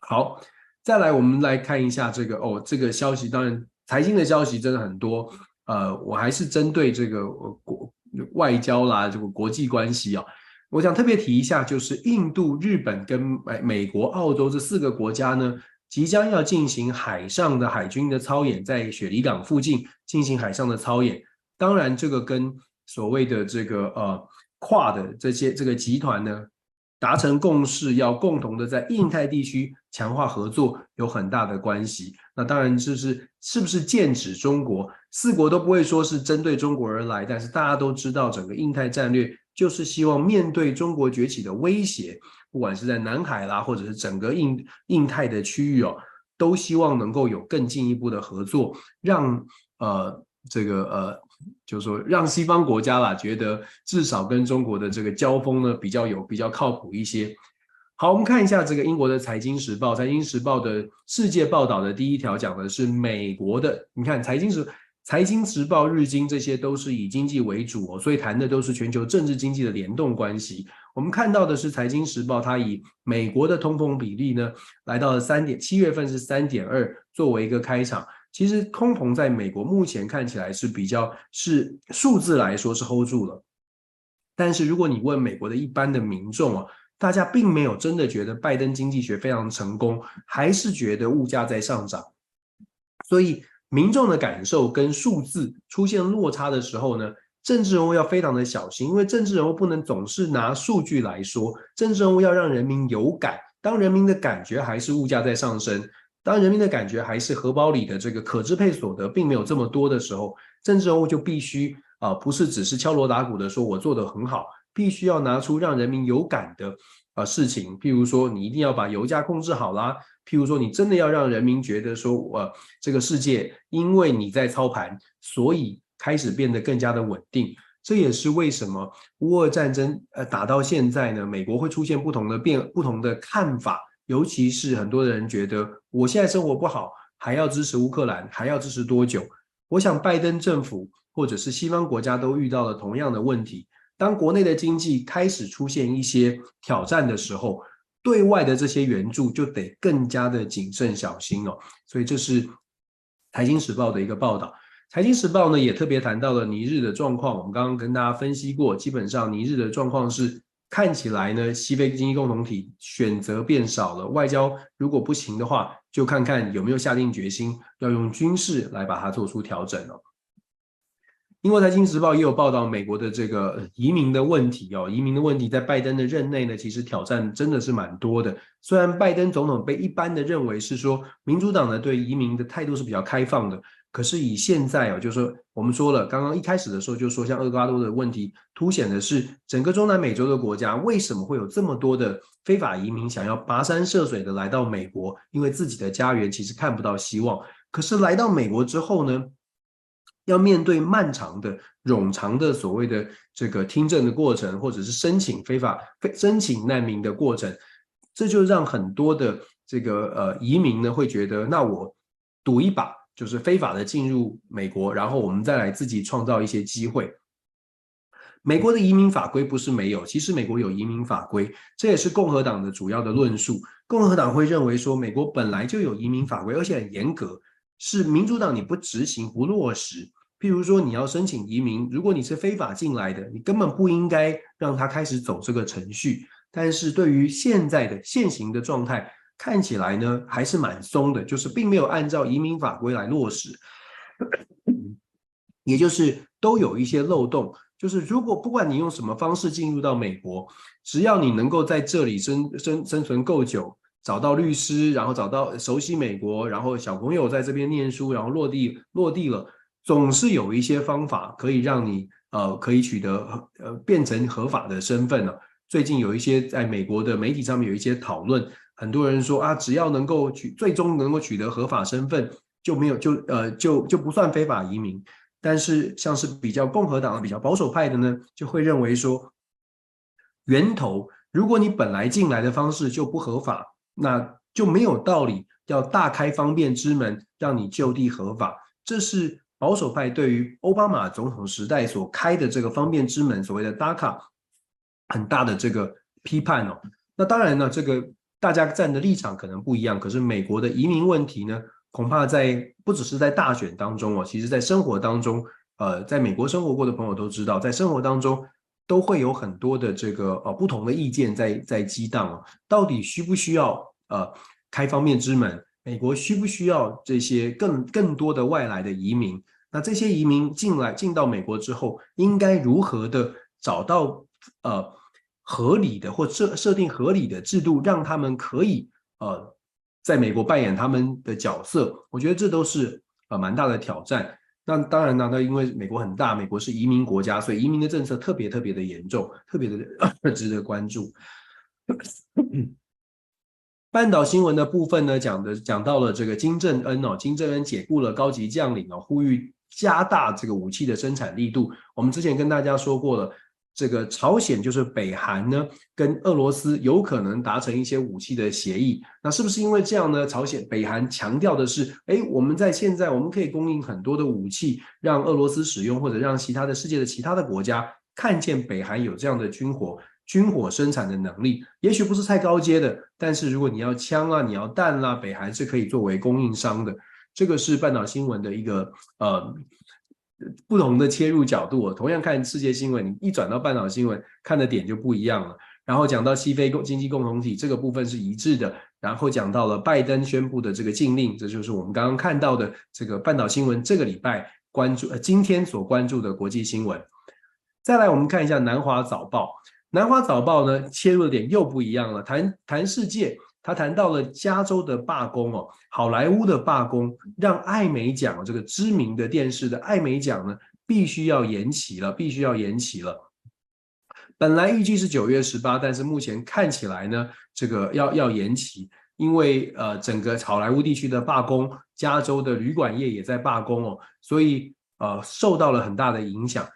好，再来我们来看一下这个哦，这个消息，当然财经的消息真的很多。呃，我还是针对这个国外交啦，这个国际关系啊，我想特别提一下，就是印度、日本跟美美国、澳洲这四个国家呢，即将要进行海上的海军的操演，在雪梨港附近进行海上的操演。当然，这个跟所谓的这个呃跨的这些这个集团呢达成共识，要共同的在印太地区强化合作有很大的关系。那当然就是是不是剑指中国，四国都不会说是针对中国而来，但是大家都知道，整个印太战略就是希望面对中国崛起的威胁，不管是在南海啦，或者是整个印印太的区域哦，都希望能够有更进一步的合作，让呃这个呃。就是说，让西方国家啦觉得至少跟中国的这个交锋呢比较有比较靠谱一些。好，我们看一下这个英国的《财经时报》，《财经时报》的世界报道的第一条讲的是美国的。你看，《财经时》《财经时报》、日经这些都是以经济为主哦，所以谈的都是全球政治经济的联动关系。我们看到的是《财经时报》，它以美国的通膨比例呢来到了三点，七月份是三点二，作为一个开场。其实通膨在美国目前看起来是比较是数字来说是 hold 住了，但是如果你问美国的一般的民众啊，大家并没有真的觉得拜登经济学非常成功，还是觉得物价在上涨。所以民众的感受跟数字出现落差的时候呢，政治人物要非常的小心，因为政治人物不能总是拿数据来说，政治人物要让人民有感，当人民的感觉还是物价在上升。当人民的感觉还是荷包里的这个可支配所得并没有这么多的时候，政治人物就必须啊，不是只是敲锣打鼓的说我做得很好，必须要拿出让人民有感的啊事情。譬如说，你一定要把油价控制好啦；譬如说，你真的要让人民觉得说，我这个世界因为你在操盘，所以开始变得更加的稳定。这也是为什么乌俄战争呃打到现在呢，美国会出现不同的变不同的看法。尤其是很多人觉得我现在生活不好，还要支持乌克兰，还要支持多久？我想拜登政府或者是西方国家都遇到了同样的问题。当国内的经济开始出现一些挑战的时候，对外的这些援助就得更加的谨慎小心哦。所以这是《财经时报》的一个报道，《财经时报》呢也特别谈到了尼日的状况。我们刚刚跟大家分析过，基本上尼日的状况是看起来呢，西非经济共同体选择变少了，外交如果不行的话，就看看有没有下定决心要用军事来把它做出调整哦。英国财经时报也有报道美国的这个移民的问题哦，移民的问题在拜登的任内呢，其实挑战真的是蛮多的。虽然拜登总统被一般的认为是说民主党呢对移民的态度是比较开放的，可是以现在哦，就是说我们说了，刚刚一开始的时候就说像厄瓜多的问题，凸显的是整个中南美洲的国家为什么会有这么多的非法移民想要跋山涉水的来到美国，因为自己的家园其实看不到希望。可是来到美国之后呢，要面对漫长的、冗长的所谓的这个听证的过程，或者是申请非法、申请难民的过程，这就让很多的这个呃移民呢会觉得，那我赌一把，就是非法的进入美国，然后我们再来自己创造一些机会。美国的移民法规不是没有，其实美国有移民法规，这也是共和党的主要的论述。共和党会认为说，美国本来就有移民法规，而且很严格，是民主党你不执行、不落实。譬如说，你要申请移民，如果你是非法进来的，你根本不应该让他开始走这个程序。但是对于现在的现行的状态，看起来呢还是蛮松的，就是并没有按照移民法规来落实，也就是都有一些漏洞。就是如果不管你用什么方式进入到美国，只要你能够在这里生生生存够久，找到律师，然后找到熟悉美国，然后小朋友在这边念书，然后落地落地了。总是有一些方法可以让你呃可以取得呃变成合法的身份呢、最近有一些在美国的媒体上面有一些讨论，很多人说啊，只要能够取最终能够取得合法身份，就没有就呃就就不算非法移民。但是像是比较共和党的比较保守派的呢，就会认为说，源头如果你本来进来的方式就不合法，那就没有道理要大开方便之门让你就地合法，这是。保守派对于奥巴马总统时代所开的这个方便之门，所谓的 DACA，很大的这个批判哦。那当然呢，这个大家站的立场可能不一样。可是美国的移民问题呢，恐怕在不只是在大选当中哦，其实在生活当中，呃，在美国生活过的朋友都知道，在生活当中都会有很多的这个呃不同的意见在在激荡哦。到底需不需要呃开方便之门？美国需不需要这些更更多的外来的移民？那这些移民进来进到美国之后，应该如何的找到呃合理的或设设定合理的制度，让他们可以呃在美国扮演他们的角色？我觉得这都是呃蛮大的挑战。那当然呢，那因为美国很大，美国是移民国家，所以移民的政策特别特别的严重，特别的 *coughs* 值得关注。半岛新闻的部分呢，讲的讲到了这个金正恩哦，金正恩解雇了高级将领哦，呼吁加大这个武器的生产力度。我们之前跟大家说过了，这个朝鲜就是北韩呢，跟俄罗斯有可能达成一些武器的协议。那是不是因为这样呢？朝鲜北韩强调的是，哎，我们在现在我们可以供应很多的武器，让俄罗斯使用，或者让其他的世界的其他的国家看见北韩有这样的军火。军火生产的能力也许不是太高阶的，但是如果你要枪啊，你要弹啦、啊，北韩是可以作为供应商的。这个是半岛新闻的一个呃不同的切入角度。同样看世界新闻，你一转到半岛新闻，看的点就不一样了。然后讲到西非共经济共同体这个部分是一致的，然后讲到了拜登宣布的这个禁令，这就是我们刚刚看到的这个半岛新闻这个礼拜关注呃今天所关注的国际新闻。再来，我们看一下南华早报。南华早报呢，切入的点又不一样了。谈谈世界，他谈到了加州的罢工哦，好莱坞的罢工，让艾美奖这个知名的电视的艾美奖呢，必须要延期了，必须要延期了。本来预计是九月十八，但是目前看起来呢，这个要要延期，因为呃，整个好莱坞地区的罢工，加州的旅馆业也在罢工哦，所以呃，受到了很大的影响。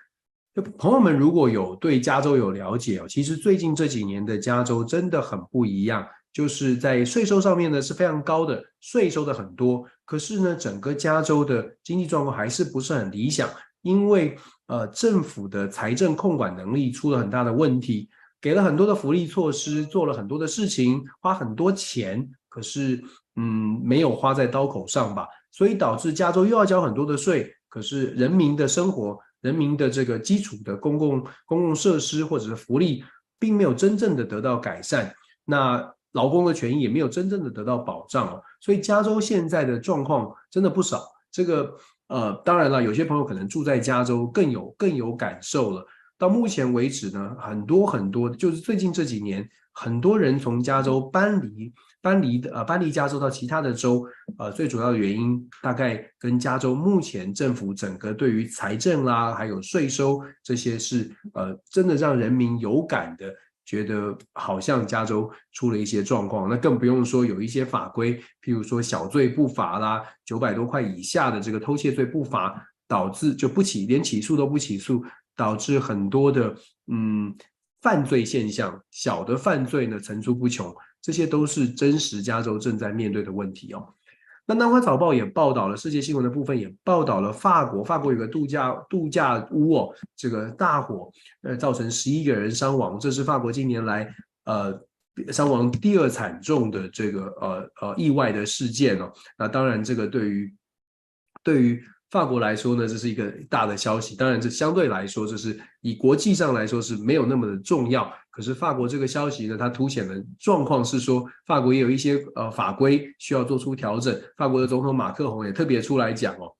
就朋友们，如果有对加州有了解哦，其实最近这几年的加州真的很不一样，就是在税收上面呢是非常高的，税收的很多，可是呢，整个加州的经济状况还是不是很理想，因为呃政府的财政控管能力出了很大的问题，给了很多的福利措施，做了很多的事情，花很多钱，可是嗯没有花在刀口上吧，所以导致加州又要交很多的税，可是人民的生活。人民的这个基础的公共公共设施或者是福利并没有真正的得到改善，那劳工的权益也没有真正的得到保障哦。所以加州现在的状况真的不少。这个呃，当然了，有些朋友可能住在加州更有更有感受了。到目前为止呢，很多很多，就是最近这几年，很多人从加州搬离。搬离的呃，搬离加州到其他的州，呃，最主要的原因大概跟加州目前政府整个对于财政啦，还有税收这些是呃，真的让人民有感的，觉得好像加州出了一些状况。那更不用说有一些法规，譬如说小罪不罚啦，九百多块以下的这个偷窃罪不罚，导致就不起，连起诉都不起诉，导致很多的嗯犯罪现象，小的犯罪呢层出不穷。这些都是真实加州正在面对的问题哦。那南华早报也报道了世界新闻的部分，也报道了法国，法国有个度假度假屋哦，这个大火呃造成十一个人伤亡，这是法国近年来呃伤亡第二惨重的这个呃呃意外的事件哦。那当然，这个对于对于法国来说呢，这是一个大的消息。当然，这相对来说，就是以国际上来说是没有那么的重要。可是法国这个消息呢，它凸显的状况是说，法国也有一些呃法规需要做出调整。法国的总统马克宏也特别出来讲哦，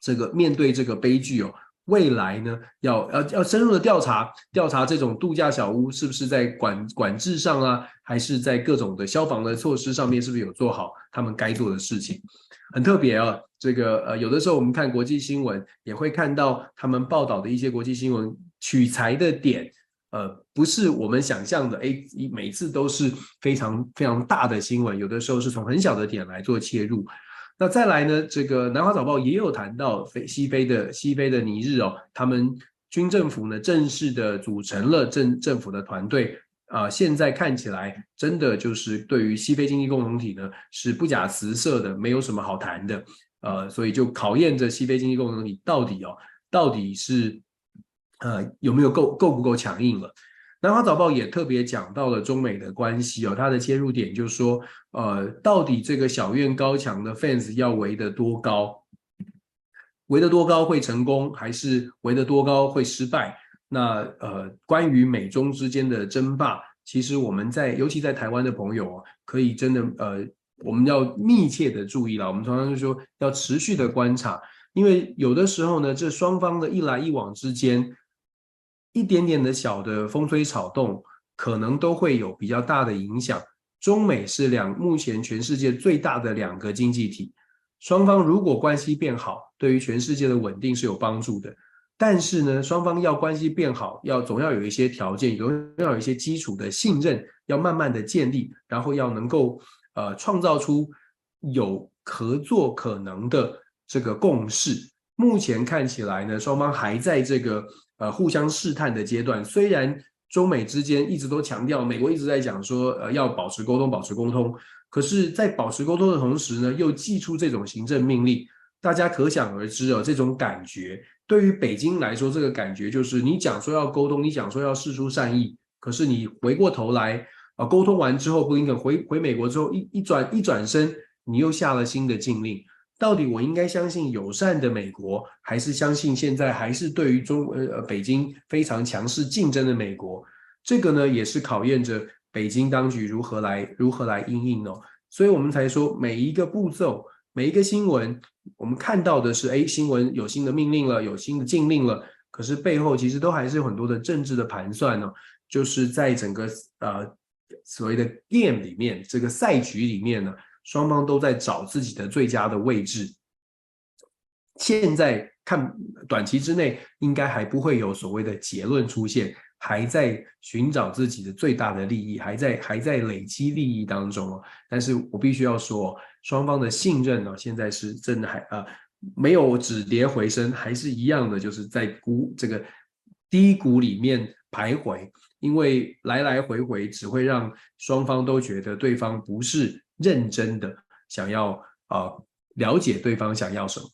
这个面对这个悲剧哦，未来呢要要要深入的调查调查这种度假小屋是不是在管管制上啊，还是在各种的消防的措施上面是不是有做好他们该做的事情。很特别啊，这个呃，有的时候我们看国际新闻，也会看到他们报道的一些国际新闻取材的点，呃，不是我们想象的，哎，每次都是非常非常大的新闻，有的时候是从很小的点来做切入。那再来呢，这个南华早报也有谈到非西非的西非的尼日哦，他们军政府呢正式的组成了政政府的团队。啊、现在看起来真的就是对于西非经济共同体呢是不假辞色的，没有什么好谈的。呃，所以就考验着西非经济共同体到底哦，到底是呃有没有够够不够强硬了。南华早报也特别讲到了中美的关系哦，它的切入点就是说，呃，到底这个小院高墙的 fans 要围得多高，围得多高会成功，还是围得多高会失败？那呃，关于美中之间的争霸，其实我们在，尤其在台湾的朋友啊，可以真的呃，我们要密切的注意了。我们常常就说要持续的观察，因为有的时候呢，这双方的一来一往之间，一点点的小的风吹草动，可能都会有比较大的影响。中美是两目前全世界最大的两个经济体，双方如果关系变好，对于全世界的稳定是有帮助的。但是呢，双方要关系变好，要总要有一些条件，总要有一些基础的信任，要慢慢的建立，然后要能够呃创造出有合作可能的这个共识。目前看起来呢，双方还在这个呃互相试探的阶段。虽然中美之间一直都强调，美国一直在讲说呃要保持沟通，保持沟通，可是，在保持沟通的同时呢，又祭出这种行政命令，大家可想而知哦，这种感觉。对于北京来说，这个感觉就是你讲说要沟通，你讲说要释出善意，可是你回过头来啊，沟通完之后，布林肯回回美国之后，一一转一转身，你又下了新的禁令。到底我应该相信友善的美国，还是相信现在还是对于中呃呃北京非常强势竞争的美国？这个呢，也是考验着北京当局如何来如何来应应哦。所以我们才说每一个步骤。每一个新闻，我们看到的是，哎，新闻有新的命令了，有新的禁令了。可是背后其实都还是有很多的政治的盘算呢。就是在整个呃所谓的 game 里面，这个赛局里面呢，双方都在找自己的最佳的位置。现在看短期之内，应该还不会有所谓的结论出现。还在寻找自己的最大的利益，还在还在累积利益当中哦。但是我必须要说，双方的信任呢，现在是真的还啊没有止跌回升，还是一样的，就是在谷这个低谷里面徘徊。因为来来回回只会让双方都觉得对方不是认真的想要啊了解对方想要什么。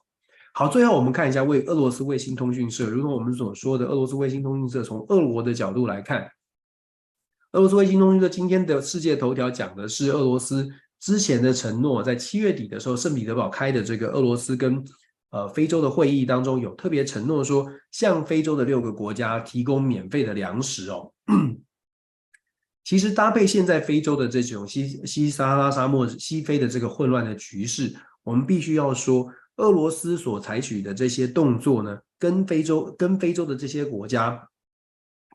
好，最后我们看一下为俄罗斯卫星通讯社，如同我们所说的，俄罗斯卫星通讯社从俄罗的角度来看，俄罗斯卫星通讯社今天的世界头条讲的是俄罗斯之前的承诺，在七月底的时候，圣彼得堡开的这个俄罗斯跟呃非洲的会议当中，有特别承诺说，向非洲的六个国家提供免费的粮食哦。其实搭配现在非洲的这种西西撒哈拉沙漠西非的这个混乱的局势，我们必须要说，俄罗斯所采取的这些动作呢，跟非洲跟非洲的这些国家，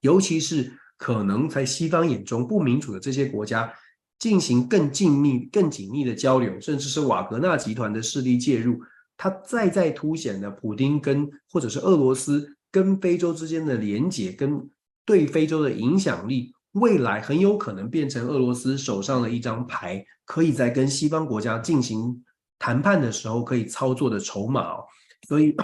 尤其是可能在西方眼中不民主的这些国家，进行更紧密、更紧密的交流，甚至是瓦格纳集团的势力介入，它再再凸显了普丁跟或者是俄罗斯跟非洲之间的连结，跟对非洲的影响力。未来很有可能变成俄罗斯手上的一张牌，可以在跟西方国家进行谈判的时候可以操作的筹码哦。所以，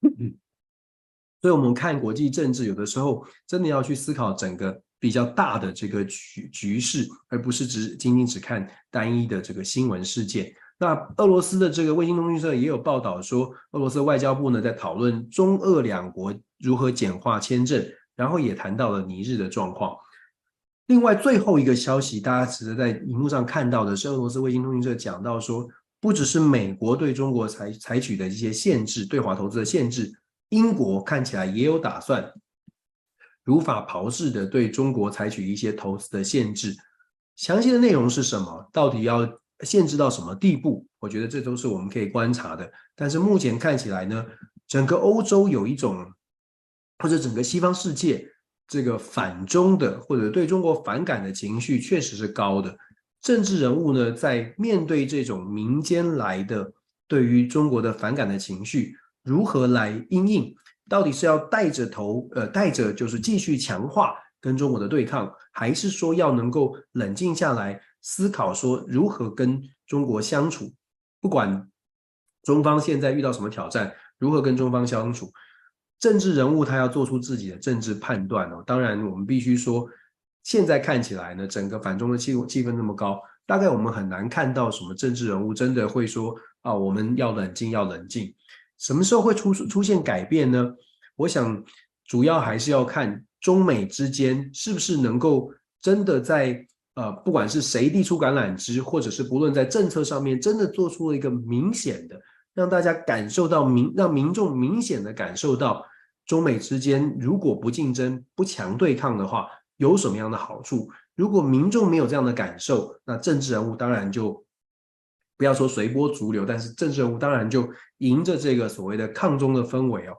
*laughs* 所以我们看国际政治，有的时候真的要去思考整个比较大的这个局局势，而不是只仅仅只看单一的这个新闻事件。那俄罗斯的这个卫星通讯社也有报道说，俄罗斯外交部呢在讨论中俄两国如何简化签证。然后也谈到了尼日的状况。另外，最后一个消息，大家值得在荧幕上看到的是，俄罗斯卫星通讯社讲到说，不只是美国对中国采采取的一些限制，对华投资的限制，英国看起来也有打算如法炮制的对中国采取一些投资的限制。详细的内容是什么？到底要限制到什么地步？我觉得这都是我们可以观察的。但是目前看起来呢，整个欧洲有一种。或者整个西方世界，这个反中的或者对中国反感的情绪确实是高的。政治人物呢，在面对这种民间来的对于中国的反感的情绪，如何来应应？到底是要带着头，呃，带着就是继续强化跟中国的对抗，还是说要能够冷静下来思考说如何跟中国相处？不管中方现在遇到什么挑战，如何跟中方相处？政治人物他要做出自己的政治判断哦，当然我们必须说，现在看起来呢，整个反中的气气氛那么高，大概我们很难看到什么政治人物真的会说啊，我们要冷静，要冷静。什么时候会出出现改变呢？我想主要还是要看中美之间是不是能够真的在呃，不管是谁递出橄榄枝，或者是不论在政策上面真的做出了一个明显的，让大家感受到民，让民众明显的感受到。中美之间如果不竞争、不强对抗的话，有什么样的好处？如果民众没有这样的感受，那政治人物当然就不要说随波逐流，但是政治人物当然就迎着这个所谓的抗中的氛围哦。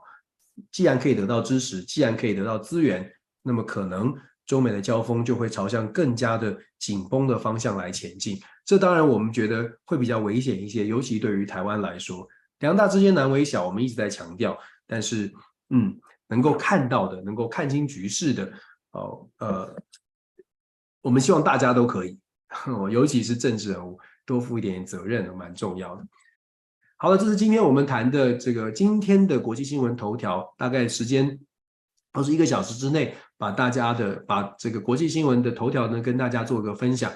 既然可以得到支持，既然可以得到资源，那么可能中美的交锋就会朝向更加的紧绷的方向来前进。这当然我们觉得会比较危险一些，尤其对于台湾来说，两大之间难为小，我们一直在强调，但是。嗯，能够看到的，能够看清局势的，哦，呃，我们希望大家都可以，*laughs* 尤其是政治人物，多负一点责任，蛮重要的。好了，这是今天我们谈的这个今天的国际新闻头条，大概时间都是一个小时之内，把大家的把这个国际新闻的头条呢跟大家做个分享。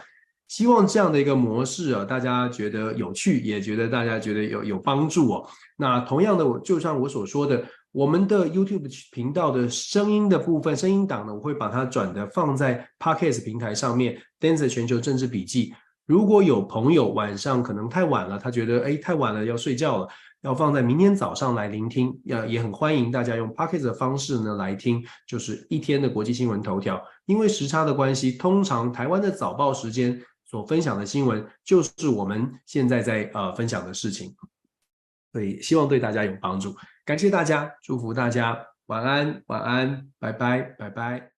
希望这样的一个模式啊，大家觉得有趣，也觉得大家觉得有有帮助哦。那同样的，我就像我所说的。我们的 YouTube 频道的声音的部分，声音档呢，我会把它转的放在 Podcast 平台上面。Dance 全球政治笔记，如果有朋友晚上可能太晚了，他觉得哎太晚了要睡觉了，要放在明天早上来聆听，要也很欢迎大家用 Podcast 的方式呢来听，就是一天的国际新闻头条。因为时差的关系，通常台湾的早报时间所分享的新闻，就是我们现在在呃分享的事情，所以希望对大家有帮助。感谢大家，祝福大家晚安，晚安，拜拜，拜拜。